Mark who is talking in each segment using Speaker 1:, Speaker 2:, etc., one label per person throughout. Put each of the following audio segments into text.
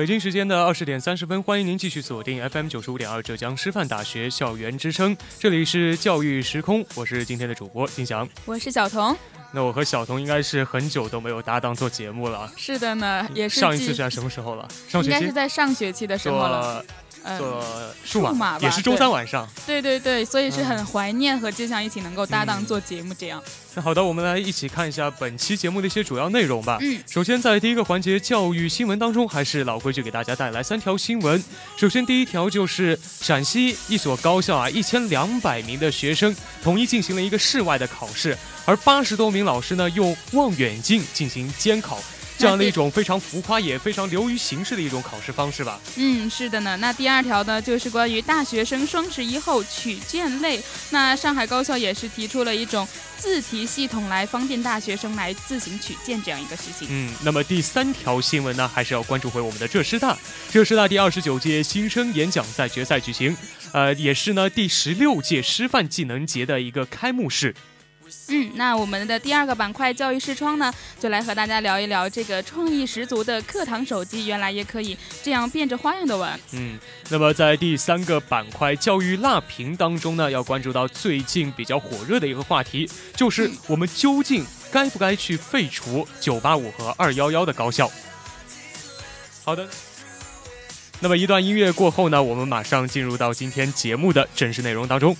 Speaker 1: 北京时间的二十点三十分，欢迎您继续锁定 FM 九十五点二浙江师范大学校园之声，这里是教育时空，我是今天的主播金翔，
Speaker 2: 我是小童。
Speaker 1: 那我和小童应该是很久都没有搭档做节目了。
Speaker 2: 是的呢，也是
Speaker 1: 上一次是在什么时候了？上学
Speaker 2: 期应该是在上学期的时候了。
Speaker 1: 做数
Speaker 2: 码
Speaker 1: 也是周三晚上。
Speaker 2: 对对对，所以是很怀念和金翔一起能够搭档做节目这样。
Speaker 1: 那好的，我们来一起看一下本期节目的一些主要内容吧。
Speaker 2: 嗯，
Speaker 1: 首先在第一个环节教育新闻当中，还是老规就，给大家带来三条新闻。首先第一条就是陕西一所高校啊，一千两百名的学生统一进行了一个室外的考试，而八十多名老师呢用望远镜进行监考。这样的一种非常浮夸也非常流于形式的一种考试方式吧。
Speaker 2: 嗯，是的呢。那第二条呢，就是关于大学生双十一后取件类。那上海高校也是提出了一种自提系统来方便大学生来自行取件这样一个事情。
Speaker 1: 嗯，那么第三条新闻呢，还是要关注回我们的浙师大。浙师大第二十九届新生演讲赛决赛举行，呃，也是呢第十六届师范技能节的一个开幕式。
Speaker 2: 嗯，那我们的第二个板块教育视窗呢，就来和大家聊一聊这个创意十足的课堂手机，原来也可以这样变着花样的玩。
Speaker 1: 嗯，那么在第三个板块教育辣评当中呢，要关注到最近比较火热的一个话题，就是我们究竟该不该去废除九八五和二幺幺的高校？好的，那么一段音乐过后呢，我们马上进入到今天节目的正式内容当中。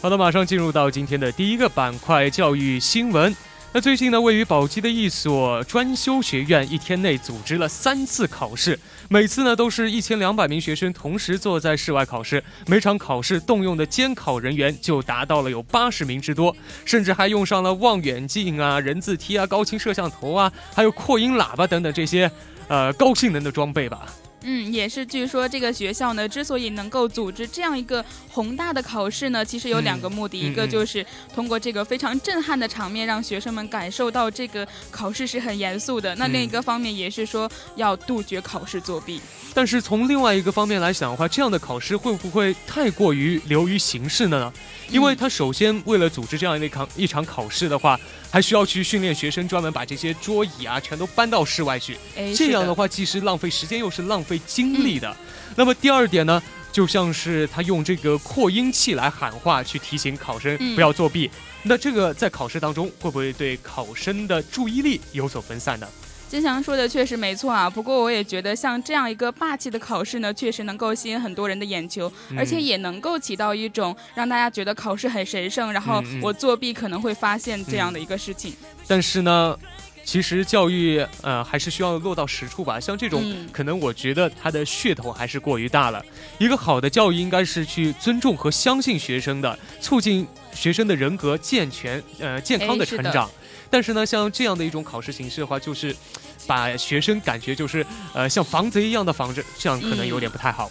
Speaker 1: 好的，马上进入到今天的第一个板块——教育新闻。那最近呢，位于宝鸡的一所专修学院，一天内组织了三次考试，每次呢都是一千两百名学生同时坐在室外考试，每场考试动用的监考人员就达到了有八十名之多，甚至还用上了望远镜啊、人字梯啊、高清摄像头啊，还有扩音喇叭等等这些，呃，高性能的装备吧。
Speaker 2: 嗯，也是。据说这个学校呢，之所以能够组织这样一个宏大的考试呢，其实有两个目的，一个就是通过这个非常震撼的场面，让学生们感受到这个考试是很严肃的。那另一个方面也是说要杜绝考试作弊。
Speaker 1: 但是从另外一个方面来想的话，这样的考试会不会太过于流于形式呢？因为他首先为了组织这样一场一场考试的话，还需要去训练学生专门把这些桌椅啊全都搬到室外去。这样的话既是浪费时间又是浪费精力的。那么第二点呢，就像是他用这个扩音器来喊话去提醒考生不要作弊。那这个在考试当中会不会对考生的注意力有所分散呢？
Speaker 2: 金祥说的确实没错啊，不过我也觉得像这样一个霸气的考试呢，确实能够吸引很多人的眼球，而且也能够起到一种让大家觉得考试很神圣，然后我作弊可能会发现这样的一个事情。
Speaker 1: 但是呢，其实教育呃还是需要落到实处吧，像这种可能我觉得它的噱头还是过于大了。一个好的教育应该是去尊重和相信学生的，促进学生的人格健全呃健康的成长。但是呢，像这样的一种考试形式的话，就是把学生感觉就是呃像防贼一样的防着，这样可能有点不太好。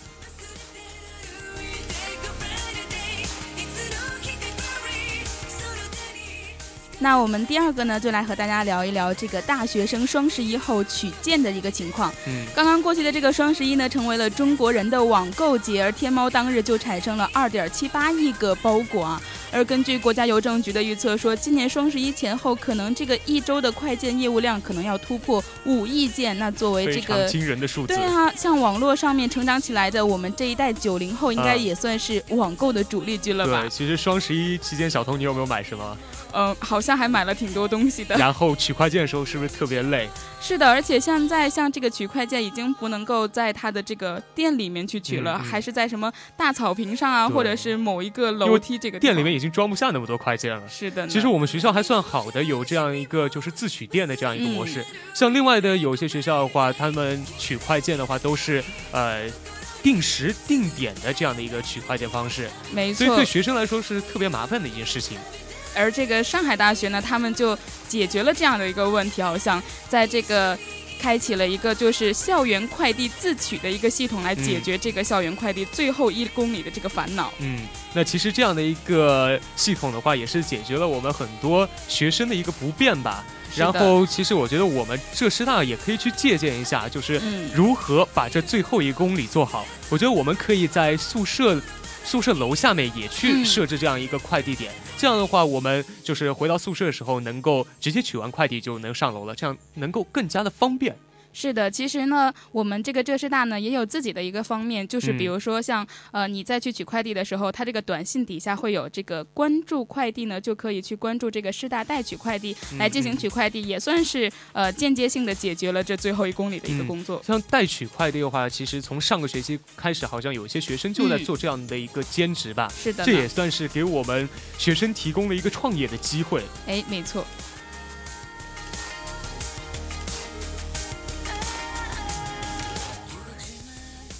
Speaker 2: 那我们第二个呢，就来和大家聊一聊这个大学生双十一后取件的一个情况。
Speaker 1: 嗯，
Speaker 2: 刚刚过去的这个双十一呢，成为了中国人的网购节，而天猫当日就产生了二点七八亿个包裹啊。而根据国家邮政局的预测说，今年双十一前后，可能这个一周的快件业务量可能要突破五亿件。那作为这个
Speaker 1: 惊人的数字，
Speaker 2: 对啊，像网络上面成长起来的我们这一代九零后，应该也算是网购的主力军了吧？
Speaker 1: 对，其实双十一期间，小童你有没有买什么？
Speaker 2: 嗯，好像还买了挺多东西的。
Speaker 1: 然后取快件的时候是不是特别累？
Speaker 2: 是的，而且现在像这个取快件已经不能够在他的这个店里面去取了，还是在什么大草坪上啊，或者是某一个楼梯这个
Speaker 1: 店里面已经装不下那么多快件了。
Speaker 2: 是的，
Speaker 1: 其实我们学校还算好的，有这样一个就是自取电的这样一个模式。像另外的有些学校的话，他们取快件的话都是呃定时定点的这样的一个取快件方式。
Speaker 2: 没错，
Speaker 1: 所以对学生来说是特别麻烦的一件事情。
Speaker 2: 而这个上海大学呢，他们就解决了这样的一个问题，好像在这个开启了一个就是校园快递自取的一个系统，来解决这个校园快递最后一公里的这个烦恼。
Speaker 1: 嗯，那其实这样的一个系统的话，也是解决了我们很多学生的一个不便吧。然后，其实我觉得我们浙师大也可以去借鉴一下，就是如何把这最后一公里做好。我觉得我们可以在宿舍。宿舍楼下面也去设置这样一个快递点，这样的话，我们就是回到宿舍的时候，能够直接取完快递就能上楼了，这样能够更加的方便。
Speaker 2: 是的，其实呢，我们这个浙师大呢也有自己的一个方面，就是比如说像呃，你再去取快递的时候，它这个短信底下会有这个关注快递呢，就可以去关注这个师大代取快递来进行取快递，也算是呃间接性的解决了这最后一公里的一个工作。
Speaker 1: 像代取快递的话，其实从上个学期开始，好像有些学生就在做这样的一个兼职吧。
Speaker 2: 是的，
Speaker 1: 这也算是给我们学生提供了一个创业的机会。
Speaker 2: 哎，没错。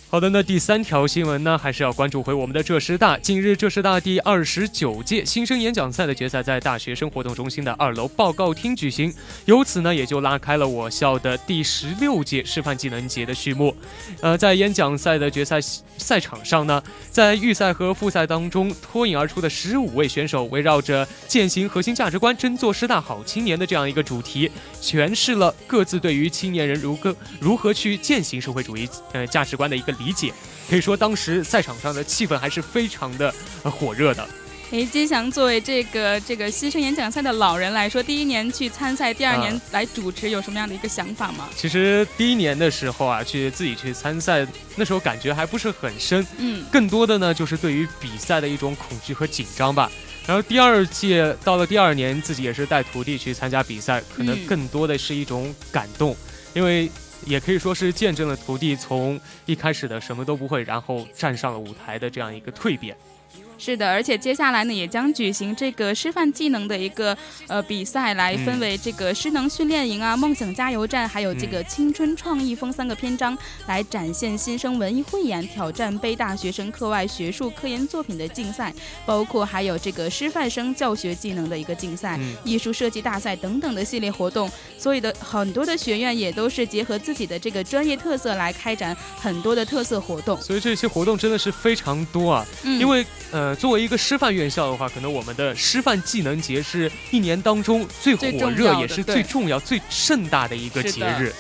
Speaker 1: 好的，那第三条新闻呢，还是要关注回我们的浙师大。近日，浙师大第二十九届新生演讲赛的决赛在大学生活动中心的二楼报告厅举行，由此呢，也就拉开了我校的第十六届师范技能节的序幕。呃，在演讲赛的决赛赛场上呢，在预赛和复赛当中脱颖而出的十五位选手，围绕着践行核心价值观，争做师大好青年的这样一个主题，诠释了各自对于青年人如何如何去践行社会主义呃价值观的一个。理解，可以说当时赛场上的气氛还是非常的火热的。
Speaker 2: 诶，金祥作为这个这个新生演讲赛的老人来说，第一年去参赛，第二年来主持，有什么样的一个想法吗？
Speaker 1: 其实第一年的时候啊，去自己去参赛，那时候感觉还不是很深，嗯，更多的呢就是对于比赛的一种恐惧和紧张吧。然后第二届到了第二年，自己也是带徒弟去参加比赛，可能更多的是一种感动，因为。也可以说是见证了徒弟从一开始的什么都不会，然后站上了舞台的这样一个蜕变。
Speaker 2: 是的，而且接下来呢，也将举行这个师范技能的一个呃比赛，来分为这个师能训练营啊、梦想加油站，还有这个青春创意风三个篇章，来展现新生文艺汇演、挑战北大学生课外学术科研作品的竞赛，包括还有这个师范生教学技能的一个竞赛、艺术设计大赛等等的系列活动。所以的很多的学院也都是结合自己的这个专业特色来开展很多的特色活动。
Speaker 1: 所以这些活动真的是非常多啊，嗯因为呃。呃，作为一个师范院校的话，可能我们的师范技能节是一年当中最火热，也是最重要、最盛大的一个节日。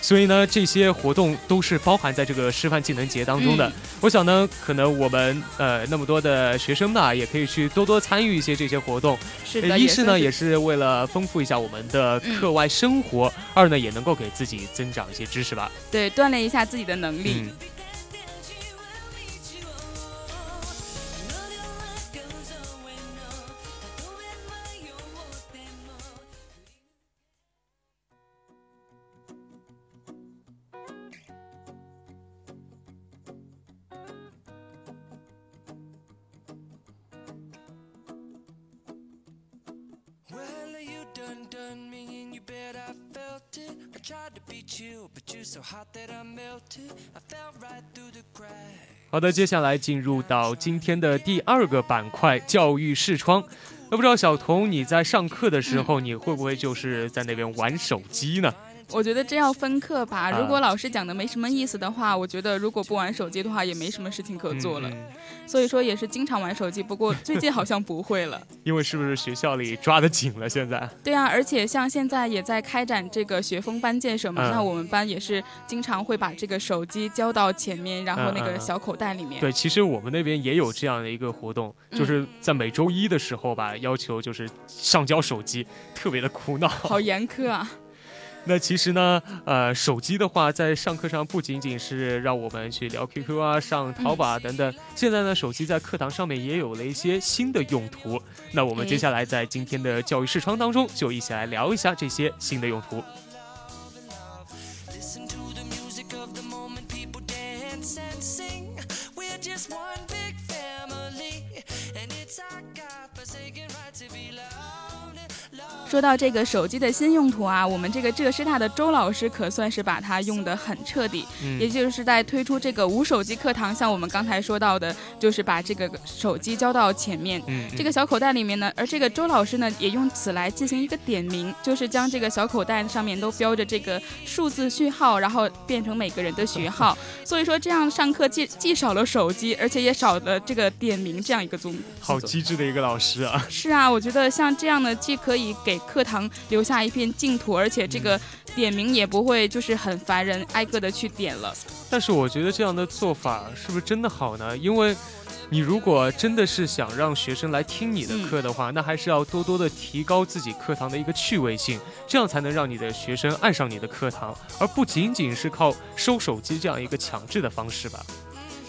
Speaker 1: 所以呢，这些活动都是包含在这个师范技能节当中的。我想呢，可能我们呃那么多的学生呢，也可以去多多参与一些这些活动。
Speaker 2: 是的，
Speaker 1: 一是呢，也是为了丰富一下我们的课外生活；二呢，也能够给自己增长一些知识吧。
Speaker 2: 对，锻炼一下自己的能力。
Speaker 1: 好的，接下来进入到今天的第二个板块——教育视窗。那不知道小童，你在上课的时候，你会不会就是在那边玩手机呢？
Speaker 2: 我觉得这要分课吧。
Speaker 1: 啊
Speaker 2: 如果老师讲的没什么意思的话，我觉得如果不玩手机的话，也没什么事情可做了。所以说也是经常玩手机，不过最近好像不会了。
Speaker 1: 因为是不是学校里抓得紧了？现在
Speaker 2: 对啊，而且像现在也在开展这个学风班建设嘛，
Speaker 1: 嗯
Speaker 2: 那我们班也是经常会把这个手机交到前面，然后那个小口袋里面。
Speaker 1: 对，其实我们那边也有这样的一个活动，
Speaker 2: 嗯
Speaker 1: 就是在每周一的时候吧，要求就是上交手机，特别的苦恼。
Speaker 2: 好严苛啊！
Speaker 1: 那其实呢，呃，手机的话，在上课上不仅仅是让我们去聊 QQ 啊、上淘宝啊等等，现在呢，手机在课堂上面也有了一些新的用途。那我们接下来在今天的教育视窗当中，就一起来聊一下这些新的用途。
Speaker 2: 说到这个手机的新用途啊，我们这个浙师大的周老师可算是把它用得很彻底，
Speaker 1: 嗯
Speaker 2: 也就是在推出这个无手机课堂，像我们刚才说到的，就是把这个手机交到前面。
Speaker 1: 嗯，
Speaker 2: 这个小口袋里面呢，而这个周老师呢，也用此来进行一个点名，就是将这个小口袋上面都标着这个数字序号，然后变成每个人的学号。所以说这样上课既既少了手机，而且也少了这个点名这样一个作
Speaker 1: 好机智的一个老师啊。
Speaker 2: 是啊，我觉得像这样的，既可以给课堂留下一片净土，而且这个点名也不会就是很烦人，挨个的去点了。
Speaker 1: 但是我觉得这样的做法是不是真的好呢？因为你如果真的是想让学生来听你的课的话，那还是要多多的提高自己课堂的一个趣味性，这样才能让你的学生爱上你的课堂，而不仅仅是靠收手机这样一个强制的方式吧。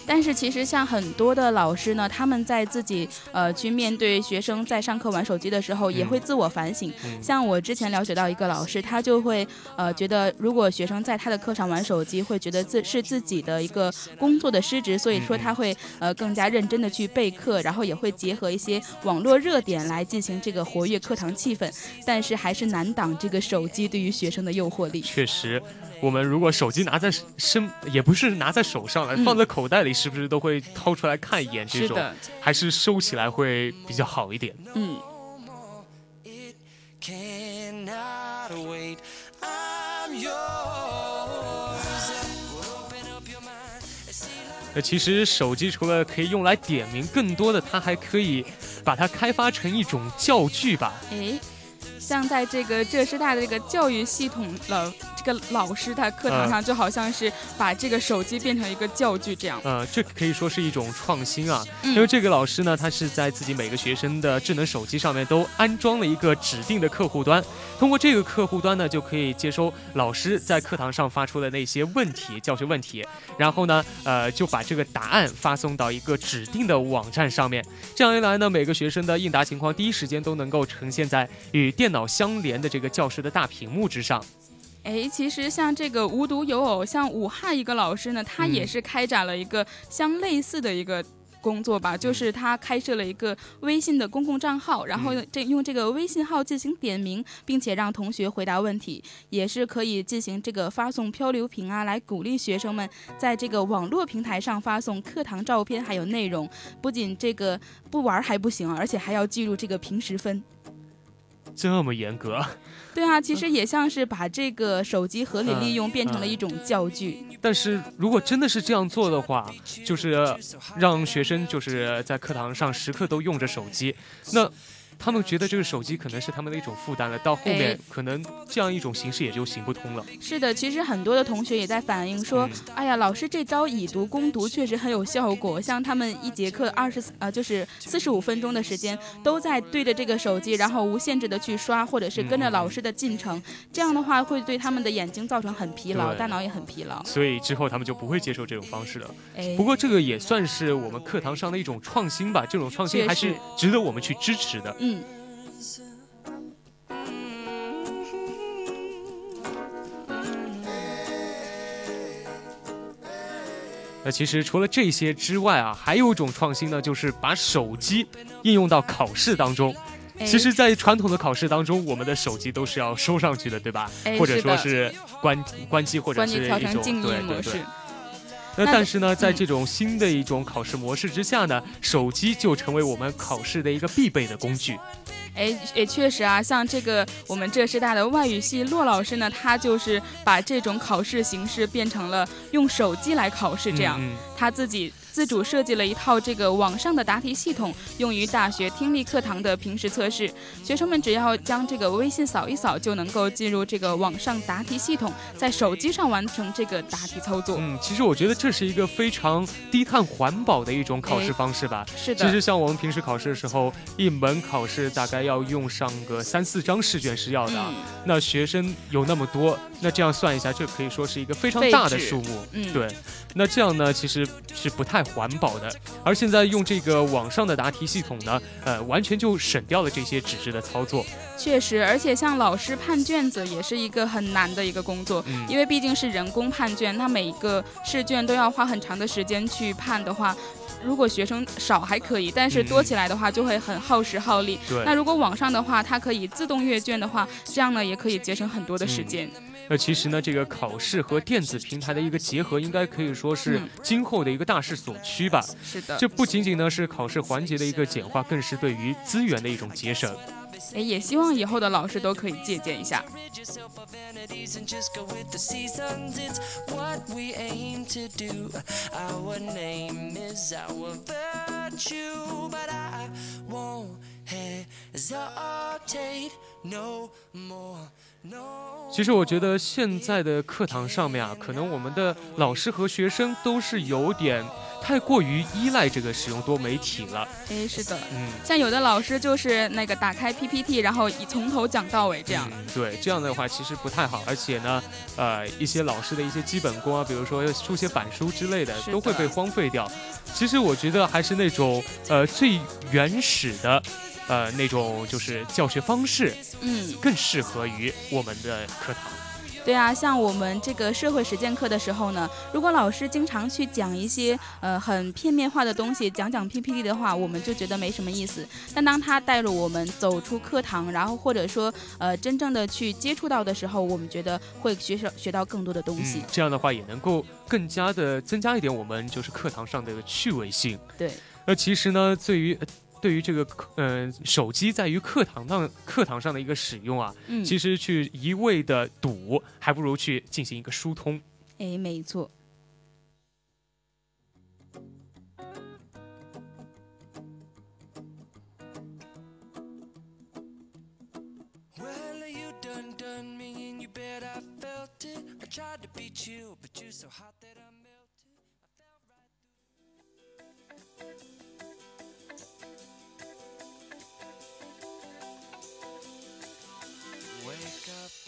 Speaker 2: 但是其实像很多的老师呢，他们在自己呃去面对学生在上课玩手机的时候，也会自我反省。
Speaker 1: 嗯
Speaker 2: 像我之前了解到一个老师，他就会呃觉得，如果学生在他的课上玩手机，会觉得自是自己的一个工作的失职，所以说他会呃更加认真的去备课，然后也会结合一些网络热点来进行这个活跃课堂气氛。但是还是难挡这个手机对于学生的诱惑力。
Speaker 1: 确实，我们如果手机拿在身，也不是拿在手上放在口袋里，是不是都会掏出来看一眼？这种
Speaker 2: 是，
Speaker 1: 还是收起来会比较好一点。
Speaker 2: 嗯。
Speaker 1: 那其实手机除了可以用来点名，更多的它还可以把它开发成一种教具吧。
Speaker 2: 诶，像在这个浙师大的这个教育系统了，这个老师他课堂上就好像是把这个手机变成一个教具这样。
Speaker 1: 呃，这可以说是一种创新啊。
Speaker 2: 嗯
Speaker 1: 因为这个老师呢，他是在自己每个学生的智能手机上面都安装了一个指定的客户端，通过这个客户端呢，就可以接收老师在课堂上发出的那些问题、教学问题，然后呢，呃，就把这个答案发送到一个指定的网站上面。这样一来呢，每个学生的应答情况第一时间都能够呈现在与电脑相连的这个教室的大屏幕之上。
Speaker 2: 哎，其实像这个无独有偶，像武汉一个老师呢，他也
Speaker 1: 嗯
Speaker 2: 是开展了一个相类似的一个。工作吧，就是他开设了一个微信的公共账号，然后
Speaker 1: 嗯
Speaker 2: 这用这个微信号进行点名，并且让同学回答问题，也是可以进行这个发送漂流瓶啊，来鼓励学生们在这个网络平台上发送课堂照片还有内容。不仅这个不玩还不行，而且还要记录这个平时分。
Speaker 1: 这么严格，
Speaker 2: 对啊，其实也像是把这个手机合理利用变成了一种教具。
Speaker 1: 但是如果真的是这样做的话，就是让学生就是在课堂上时刻都用着手机，那他们觉得这个手机可能是他们的一种负担了，到后面
Speaker 2: 哎
Speaker 1: 可能这样一种形式也就行不通了。
Speaker 2: 是的，其实很多的同学也在反映说，
Speaker 1: 嗯
Speaker 2: 哎呀，老师这招以毒攻毒确实很有效果。像他们一节课二十呃，就是四十五分钟的时间，都在对着这个手机，然后无限制的去刷，或者是跟着
Speaker 1: 嗯
Speaker 2: 老师的进程。这样的话会对他们的眼睛造成很疲劳，大脑也很疲劳。
Speaker 1: 所以之后他们就不会接受这种方式了。
Speaker 2: 哎，
Speaker 1: 不过这个也算是我们课堂上的一种创新吧，这种创新还是值得我们去支持的。
Speaker 2: 嗯。
Speaker 1: 那其实除了这些之外啊，还有一种创新呢，就是把手机应用到考试当中。
Speaker 2: 哎
Speaker 1: 其实，在传统的考试当中，我们的手机都是要收上去的，对吧？
Speaker 2: 哎
Speaker 1: 或者说是关关机，或者是一种对对对。。那
Speaker 2: 那
Speaker 1: 但是呢，在
Speaker 2: 嗯
Speaker 1: 这种新的一种考试模式之下呢，手机就成为我们考试的一个必备的工具。
Speaker 2: 哎，也确实啊，像这个我们浙师大的外语系骆老师呢，他就是把这种考试形式变成了用手机来考试，这样、
Speaker 1: 嗯
Speaker 2: 他自己自主设计了一套这个网上的答题系统，用于大学听力课堂的平时测试。学生们只要将这个微信扫一扫，就能够进入这个网上答题系统，在手机上完成这个答题操作。
Speaker 1: 嗯，其实我觉得这是一个非常低碳环保的一种考试
Speaker 2: 哎
Speaker 1: 方式吧。
Speaker 2: 是的，
Speaker 1: 其实像我们平时考试的时候，一门考试大概要用上个三四张试卷是要的啊。
Speaker 2: 嗯
Speaker 1: 那学生有那么多，那这样算一下，这可以说是一个非常大的数目。
Speaker 2: 嗯
Speaker 1: 对，那这样呢，其实是不太环保的。而现在用这个网上的答题系统呢，呃，完全就省掉了这些纸质的操作。
Speaker 2: 确实，而且像老师判卷子也是一个很难的一个工作，
Speaker 1: 嗯
Speaker 2: 因为毕竟是人工判卷，那每一个试卷都要花很长的时间去判的话。如果学生少还可以，但是多起来的话就会很耗时耗力。
Speaker 1: 对，
Speaker 2: 那如果网上的话，它可以自动阅卷的话，这样呢也可以节省很多的时间。
Speaker 1: 那其实呢，这个考试和电子平台的一个结合，应该可以说是今后的一个大势所趋吧。
Speaker 2: 是的，
Speaker 1: 这不仅仅呢是考试环节的一个简化，更是对于资源的一种节省。
Speaker 2: 哎，也希望以后的老师都可以借鉴一下。
Speaker 3: No more.
Speaker 1: 其实我觉得现在的课堂上面啊，可能我们的老师和学生都是有点太过于依赖这个使用多媒体了。
Speaker 2: 哎，是的，
Speaker 1: 嗯，
Speaker 2: 像有的老师就是那个打开 PPT，然后以从头讲到尾这样。
Speaker 1: 嗯对，这样的话其实不太好，而且呢，呃，一些老师的一些基本功啊，比如说要书写板书之类的，
Speaker 2: 的
Speaker 1: 都会被荒废掉。其实我觉得还是那种呃最原始的。呃，那种就是教学方式
Speaker 2: 嗯，
Speaker 1: 更适合于我们的课堂。
Speaker 2: 对啊，像我们这个社会实践课的时候呢，如果老师经常去讲一些呃很片面化的东西，讲讲 PPT 的话，我们就觉得没什么意思。但当他带入我们走出课堂，然后或者说呃真正的去接触到的时候，我们觉得会学学学到更多的东西
Speaker 1: 嗯。，这样的话也能够更加的增加一点我们就是课堂上的趣味性。
Speaker 2: 对，
Speaker 1: 那其实呢，对于呃对于这个课，嗯，手机在于课堂上课堂上的一个使用啊，
Speaker 2: 嗯，
Speaker 1: 其实去一味的堵，还不如去进行一个疏通。
Speaker 2: 哎，没错。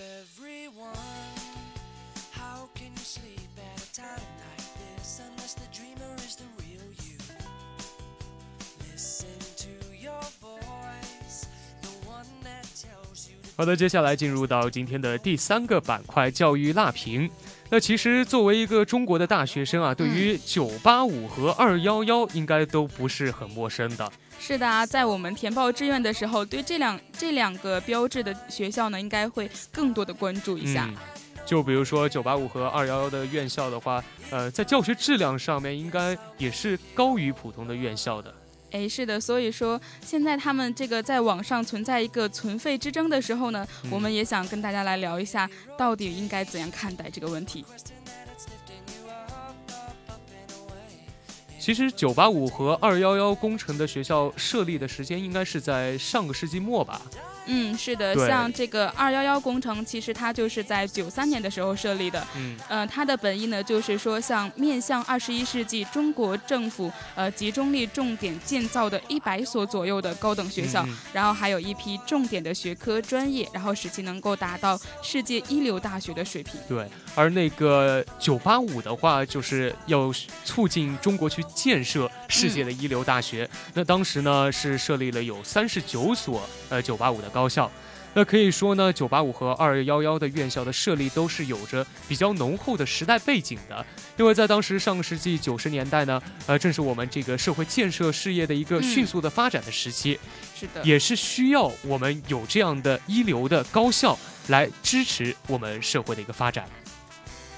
Speaker 3: Everyone. How can you sleep at a time like this unless the dreamer is the real you? Listen to your voice, the one that tells you
Speaker 1: 好的，接下来进入到今天的第三个板块——教育辣评。那其实作为一个中国的大学生啊，对于九八五和二幺幺应该都不是很陌生的。
Speaker 2: 是的啊，在我们填报志愿的时候，对这两这两个标志的学校呢，应该会更多的关注一下。
Speaker 1: 嗯，就比如说九八五和二幺幺的院校的话，呃，在教学质量上面应该也是高于普通的院校的。
Speaker 2: 哎，是的，所以说现在他们这个在网上存在一个存废之争的时候呢，
Speaker 1: 嗯
Speaker 2: 我们也想跟大家来聊一下，到底应该怎样看待这个问题。
Speaker 1: 其实九八五和二幺幺工程的学校设立的时间应该是在上个世纪末吧？
Speaker 2: 嗯，是的，像这个二幺幺工程，其实它就是在九三年的时候设立的。
Speaker 1: 嗯
Speaker 2: 呃，它的本意呢，就是说像面向二十一世纪中国政府呃集中力重点建造的一百所左右的高等学校，
Speaker 1: 嗯
Speaker 2: 然后还有一批重点的学科专业，然后使其能够达到世界一流大学的水平。
Speaker 1: 对，而那个九八五的话，就是要促进中国去建设世界的一流大学。那当时呢是设立了有三十九所呃九八五的高校。那可以说呢，九八五和二幺幺的院校的设立都是有着比较浓厚的时代背景的，因为在当时上个世纪九十年代呢，呃，正是我们这个社会建设事业的一个
Speaker 2: 嗯
Speaker 1: 迅速的发展的时期，
Speaker 2: 是的，
Speaker 1: 也是需要我们有这样的一流的高校来支持我们社会的一个发展。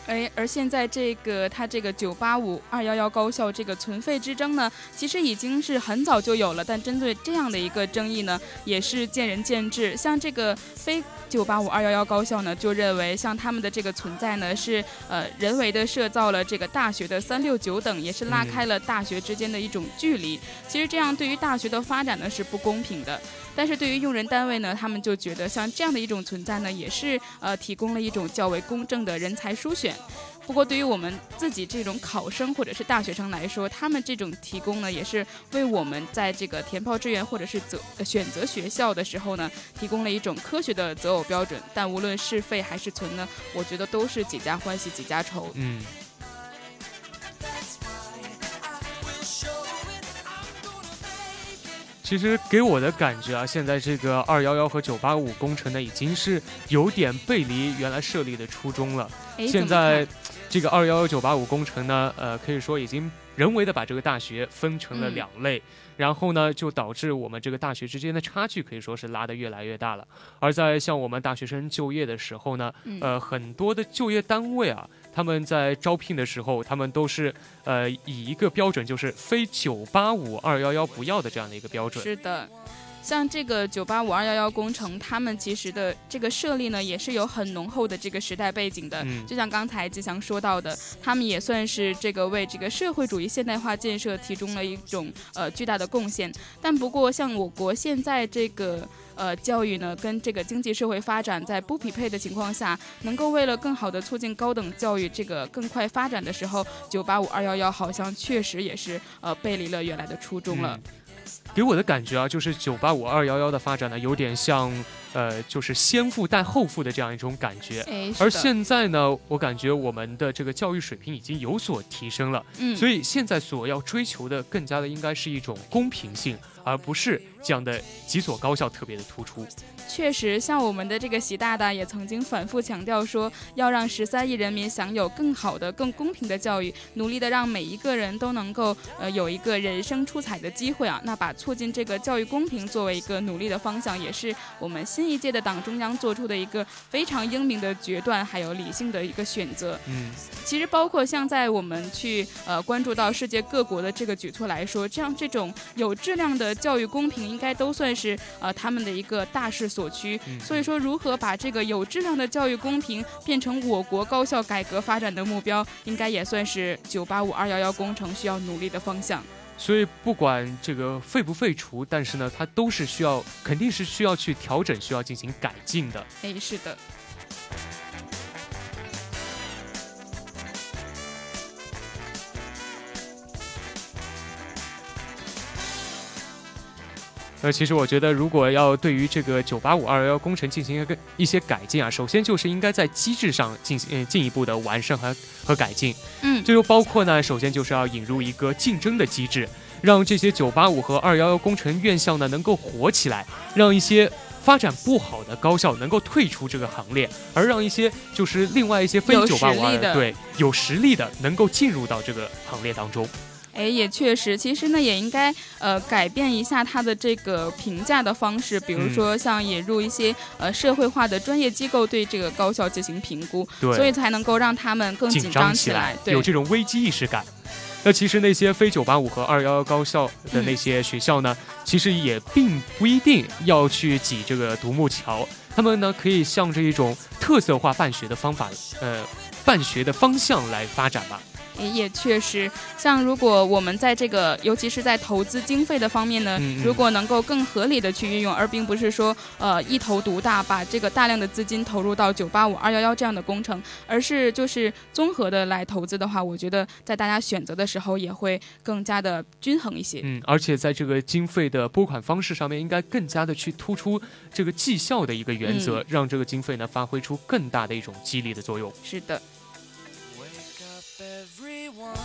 Speaker 2: 哎，而现在这个它这个九八五二幺幺高校这个存废之争呢，其实已经是很早就有了，但针对这样的一个争议呢，也是见仁见智。像这个非九八五二幺幺高校呢，就认为像他们的这个存在呢，是呃人为的设造了这个大学的三六九等，也是拉开了大学之间的一种距离。其实这样对于大学的发展呢是不公平的。但是对于用人单位呢，他们就觉得像这样的一种存在呢，也是呃提供了一种较为公正的人才输选。不过对于我们自己这种考生或者是大学生来说，他们这种提供呢，也是为我们在这个填报志愿或者是择选择学校的时候呢，提供了一种科学的择偶标准。但无论是废还是存呢，我觉得都是几家欢喜几家愁。
Speaker 1: 嗯。其实给我的感觉啊，现在这个二幺幺和九八五工程呢，已经是有点背离原来设立的初衷了。现在，这个二幺幺九八五工程呢，呃，可以说已经人为的把这个大学分成了两类，然后呢，就导致我们这个大学之间的差距可以说是拉得越来越大了。而在像我们大学生就业的时候呢，呃，很多的就业单位啊。他们在招聘的时候，他们都是呃以一个标准，就是非九八五二幺幺不要的这样的一个标准。
Speaker 2: 是的，像这个九八五二幺幺工程，他们其实的这个设立呢，也是有很浓厚的这个时代背景的。
Speaker 1: 嗯。
Speaker 2: 就像刚才吉祥说到的，他们也算是这个为这个社会主义现代化建设提供了一种呃巨大的贡献。但不过，像我国现在这个。呃，教育呢，跟这个经济社会发展在不匹配的情况下，能够为了更好的促进高等教育这个更快发展的时候，九八五二幺幺好像确实也是呃背离了原来的初衷了。
Speaker 1: 给我的感觉啊，就是九八五二幺幺的发展呢，有点像呃，就是先富带后富的这样一种感觉。而现在呢，我感觉我们的这个教育水平已经有所提升了。
Speaker 2: 嗯。
Speaker 1: 所以现在所要追求的，更加的应该是一种公平性。而不是这样的几所高校特别的突出。
Speaker 2: 确实，像我们的这个习大大也曾经反复强调说，要让十三亿人民享有更好的、更公平的教育，努力的让每一个人都能够呃有一个人生出彩的机会啊。那把促进这个教育公平作为一个努力的方向，也是我们新一届的党中央做出的一个非常英明的决断，还有理性的一个选择。
Speaker 1: 嗯，
Speaker 2: 其实包括像在我们去呃关注到世界各国的这个举措来说，这样这种有质量的。教育公平应该都算是呃他们的一个大势所趋，所以说如何把这个有质量的教育公平变成我国高校改革发展的目标，应该也算是九八五二幺幺工程需要努力的方向。
Speaker 1: 所以不管这个废不废除，但是呢，它都是需要，肯定是需要去调整，需要进行改进的。
Speaker 2: 哎，是的。
Speaker 1: 呃，其实我觉得，如果要对于这个九八五二幺幺工程进行一个一些改进啊，首先就是应该在机制上进行进一步的完善和和改进。
Speaker 2: 嗯，
Speaker 1: 这就包括呢，首先就是要引入一个竞争的机制，让这些九八五和二幺幺工程院校呢能够火起来，让一些发展不好的高校能够退出这个行列，而让一些就是另外一些非九八五二对有实力的能够进入到这个行列当中。
Speaker 2: 哎，也确实，其实呢，也应该呃改变一下它的这个评价的方式，比如说像引入一些呃社会化的专业机构对这个高校进行评估，所以才能够让他们更紧张
Speaker 1: 起
Speaker 2: 来，
Speaker 1: 有这种危机意识感。那其实那些非九八五和二幺幺高校的那些学校呢，其实也并不一定要去挤这个独木桥，他们呢可以向着一种特色化办学的方法，呃，办学的方向来发展吧。
Speaker 2: 也确实，像如果我们在这个，尤其是在投资经费的方面呢，如果能够更合理的去运用，而并不是说呃一头独大，把这个大量的资金投入到九八五二幺幺这样的工程，而是就是综合的来投资的话，我觉得在大家选择的时候也会更加的均衡一些。
Speaker 1: 嗯，而且在这个经费的拨款方式上面，应该更加的去突出这个绩效的一个原则，让这个经费呢发挥出更大的一种激励的作用。
Speaker 2: 是的。
Speaker 3: Everyone.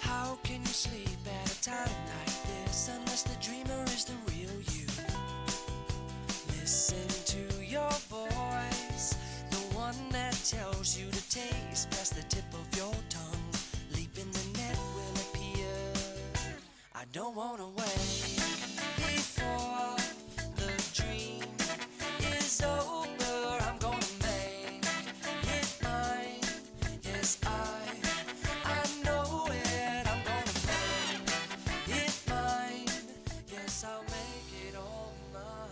Speaker 3: How can you sleep at a time like this unless the dreamer is the real you? Listen to your voice, the one that tells you to taste past the tip of your tongue. Leap in the net will appear. I don't wanna wait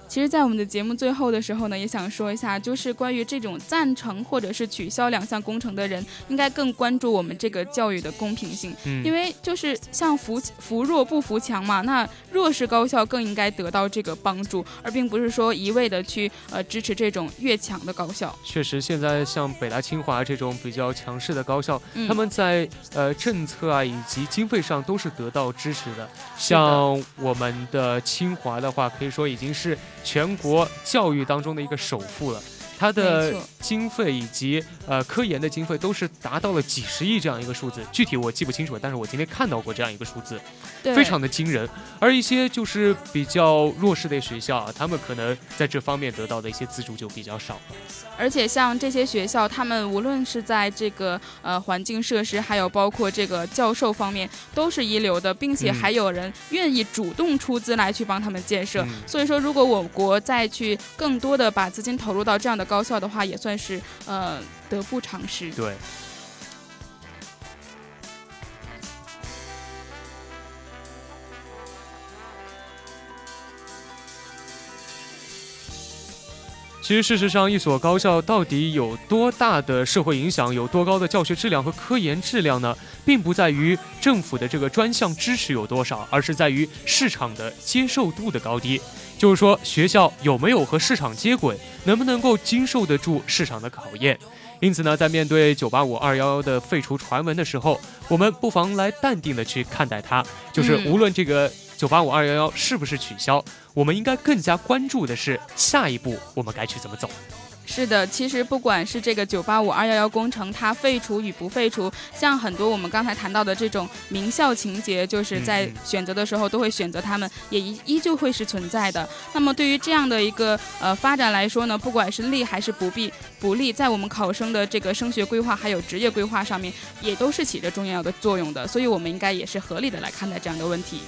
Speaker 2: 其实，在我们的节目最后的时候呢，也想说一下，就是关于这种赞成或者是取消两项工程的人，应该更关注我们这个教育的公平性，
Speaker 1: 嗯
Speaker 2: 因为就是像扶扶弱不扶强嘛，那弱势高校更应该得到这个帮助，而并不是说一味的去呃支持这种越强的高校。
Speaker 1: 确实，现在像北大、清华这种比较强势的高校，
Speaker 2: 嗯
Speaker 1: 他们在呃政策啊以及经费上都是得到支持的。像我们的清华的话，可以说已经是全国教育当中的一个首富了。它的经费以及呃科研的经费都是达到了几十亿这样一个数字，具体我记不清楚了，但是我今天看到过这样一个数字，
Speaker 2: 对，
Speaker 1: 非常的惊人。而一些就是比较弱势的学校啊，他们可能在这方面得到的一些资助就比较少。
Speaker 2: 而且像这些学校，他们无论是在这个呃环境设施，还有包括这个教授方面，都是一流的，并且
Speaker 1: 嗯
Speaker 2: 还有人愿意主动出资来去帮他们建设。
Speaker 1: 嗯
Speaker 2: 所以说，如果我国再去更多的把资金投入到这样的高校的话，也算是呃得不偿失。
Speaker 1: 对。其实，事实上，一所高校到底有多大的社会影响，有多高的教学质量和科研质量呢？并不在于政府的这个专项支持有多少，而是在于市场的接受度的高低。就是说，学校有没有和市场接轨，能不能够经受得住市场的考验。因此呢，在面对九八五、二幺幺的废除传闻的时候，我们不妨来淡定的去看待它。就是
Speaker 2: 嗯
Speaker 1: 无论这个九八五、二幺幺是不是取消，我们应该更加关注的是下一步我们该去怎么走。
Speaker 2: 是的，其实不管是这个九八五二幺幺工程，它废除与不废除，像很多我们刚才谈到的这种名校情节，就是在选择的时候都会选择他们，也依依旧会是存在的。那么对于这样的一个呃发展来说呢，不管是利还是不弊不利，在我们考生的这个升学规划还有职业规划上面，也都是起着重要的作用的。所以我们应该也是合理的来看待这样的问题。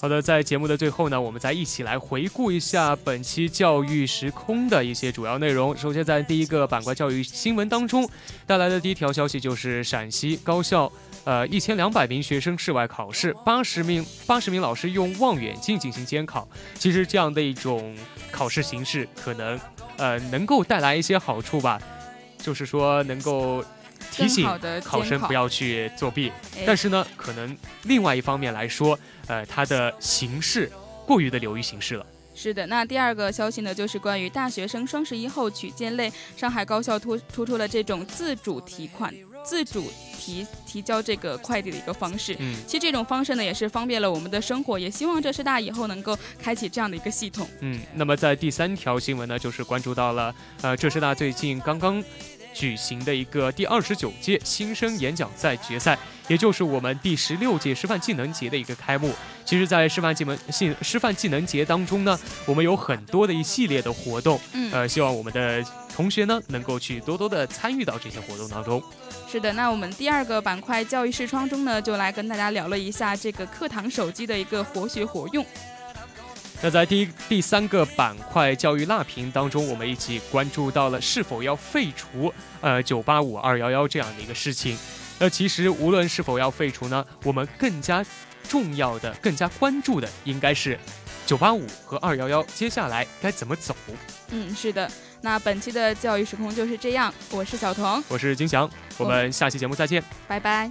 Speaker 1: 好的，在节目的最后呢，我们再一起来回顾一下本期教育时空的一些主要内容。首先，在第一个板块教育新闻当中带来的第一条消息就是陕西高校，呃，一千两百名学生室外考试，八十名八十名老师用望远镜进行监考。其实这样的一种考试形式，可能呃能够带来一些好处吧，就是说能够提醒考生不要去作弊。
Speaker 2: 哎
Speaker 1: 但是呢，可能另外一方面来说，呃，它的形式过于的流于形式了。
Speaker 2: 是的，那第二个消息呢，就是关于大学生双十一后取件类，上海高校突突出了这种自主提款、自主提提交这个快递的一个方式。
Speaker 1: 嗯
Speaker 2: 其实这种方式呢，也是方便了我们的生活，也希望浙师大以后能够开启这样的一个系统。
Speaker 1: 嗯。那么在第三条新闻呢，就是关注到了呃浙师大最近刚刚举行的一个第二十九届新生演讲赛决赛，也就是我们第十六届师范技能节的一个开幕。其实，在师范技能系师范技能节当中呢，我们有很多的一系列的活动，
Speaker 2: 嗯，
Speaker 1: 呃，希望我们的同学呢能够去多多的参与到这些活动当中。
Speaker 2: 是的，那我们第二个板块教育视窗中呢，就来跟大家聊了一下这个课堂手机的一个活学活用。
Speaker 1: 那在第一第三个板块教育辣评当中，我们一起关注到了是否要废除呃九八五二幺幺这样的一个事情。那其实无论是否要废除呢，我们更加重要的、更加关注的应该是九八五和二幺幺接下来该怎么走。
Speaker 2: 嗯，是的。那本期的教育时空就是这样，我是小童，
Speaker 1: 我是金翔，我们下期节目再见。
Speaker 2: 拜拜。